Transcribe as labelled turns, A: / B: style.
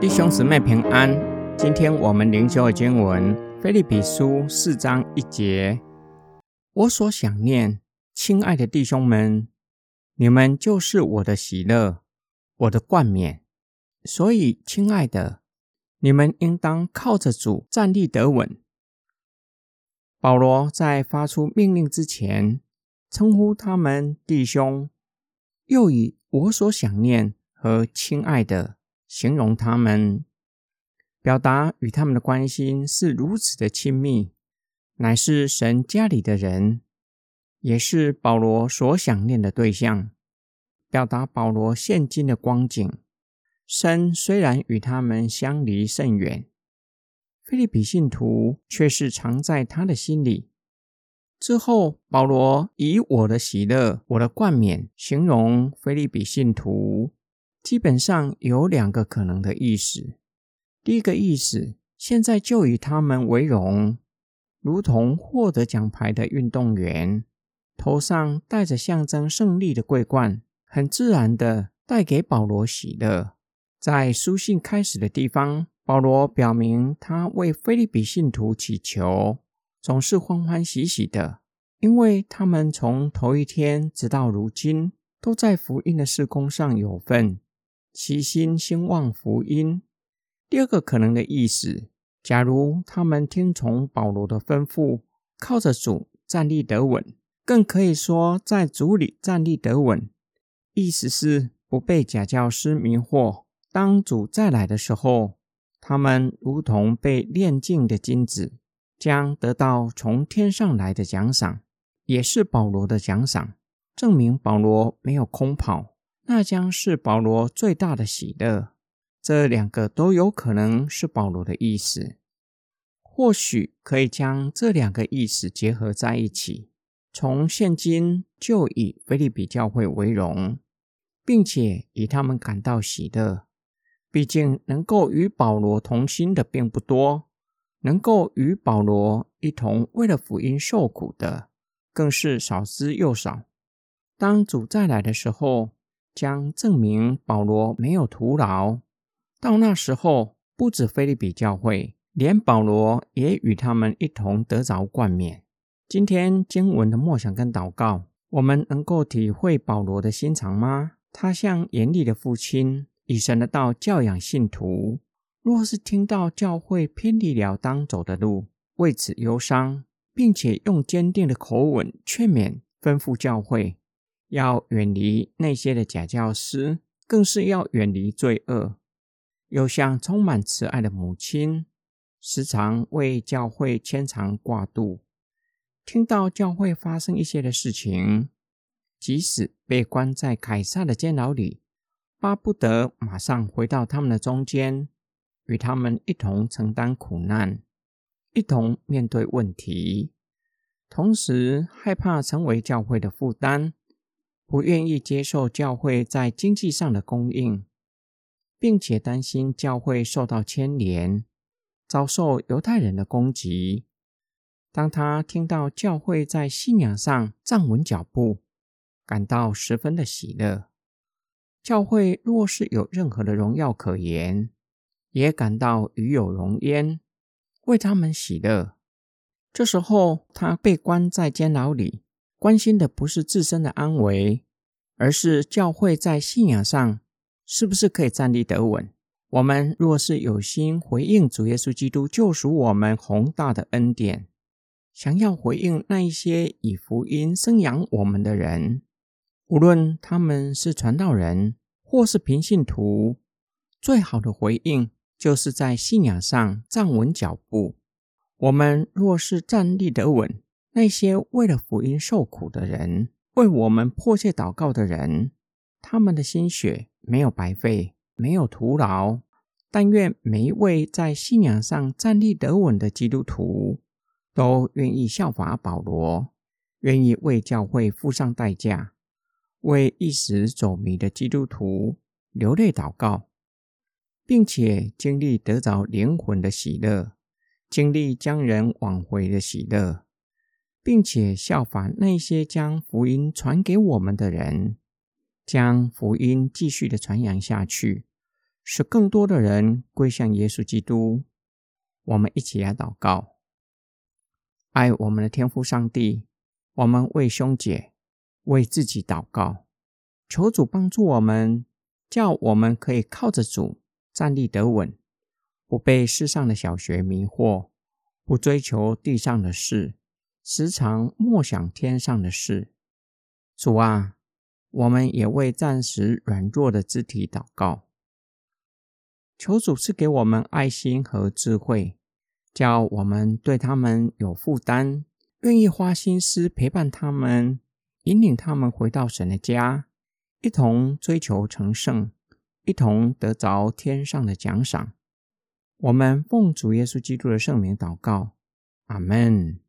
A: 弟兄姊妹平安，今天我们灵修的经文《菲利比书》四章一节。我所想念，亲爱的弟兄们，你们就是我的喜乐，我的冠冕。所以，亲爱的，你们应当靠着主站立得稳。保罗在发出命令之前，称呼他们弟兄，又以我所想念和亲爱的。形容他们，表达与他们的关心是如此的亲密，乃是神家里的人，也是保罗所想念的对象。表达保罗现今的光景，身虽然与他们相离甚远，菲利比信徒却是藏在他的心里。之后，保罗以我的喜乐、我的冠冕形容菲利比信徒。基本上有两个可能的意思。第一个意思，现在就以他们为荣，如同获得奖牌的运动员，头上戴着象征胜利的桂冠，很自然的带给保罗喜乐。在书信开始的地方，保罗表明他为菲利比信徒祈求，总是欢欢喜喜的，因为他们从头一天直到如今，都在福音的事工上有份。其心兴旺福音。第二个可能的意思，假如他们听从保罗的吩咐，靠着主站立得稳，更可以说在主里站立得稳。意思是不被假教师迷惑。当主再来的时候，他们如同被炼净的金子，将得到从天上来的奖赏，也是保罗的奖赏，证明保罗没有空跑。那将是保罗最大的喜乐。这两个都有可能是保罗的意思，或许可以将这两个意思结合在一起。从现今就以菲利比教会为荣，并且以他们感到喜乐。毕竟能够与保罗同心的并不多，能够与保罗一同为了福音受苦的更是少之又少。当主再来的时候。将证明保罗没有徒劳。到那时候，不止菲利比教会，连保罗也与他们一同得着冠冕。今天经文的默想跟祷告，我们能够体会保罗的心肠吗？他像严厉的父亲，以神的道教养信徒。若是听到教会偏离了当走的路，为此忧伤，并且用坚定的口吻劝勉、吩咐教会。要远离那些的假教师，更是要远离罪恶。又像充满慈爱的母亲，时常为教会牵肠挂肚。听到教会发生一些的事情，即使被关在凯撒的监牢里，巴不得马上回到他们的中间，与他们一同承担苦难，一同面对问题，同时害怕成为教会的负担。不愿意接受教会在经济上的供应，并且担心教会受到牵连，遭受犹太人的攻击。当他听到教会在信仰上站稳脚步，感到十分的喜乐。教会若是有任何的荣耀可言，也感到与有荣焉，为他们喜乐。这时候，他被关在监牢里。关心的不是自身的安危，而是教会在信仰上是不是可以站立得稳。我们若是有心回应主耶稣基督救赎我们宏大的恩典，想要回应那一些以福音生养我们的人，无论他们是传道人或是平信徒，最好的回应就是在信仰上站稳脚步。我们若是站立得稳。那些为了福音受苦的人，为我们迫切祷告的人，他们的心血没有白费，没有徒劳。但愿每一位在信仰上站立得稳的基督徒，都愿意效法保罗，愿意为教会付上代价，为一时走迷的基督徒流泪祷告，并且经历得着灵魂的喜乐，经历将人挽回的喜乐。并且效法那些将福音传给我们的人，将福音继续的传扬下去，使更多的人归向耶稣基督。我们一起来祷告：爱我们的天父上帝，我们为兄姐、为自己祷告，求主帮助我们，叫我们可以靠着主站立得稳，不被世上的小学迷惑，不追求地上的事。时常默想天上的事，主啊，我们也为暂时软弱的肢体祷告，求主赐给我们爱心和智慧，叫我们对他们有负担，愿意花心思陪伴他们，引领他们回到神的家，一同追求成圣，一同得着天上的奖赏。我们奉主耶稣基督的圣名祷告阿门。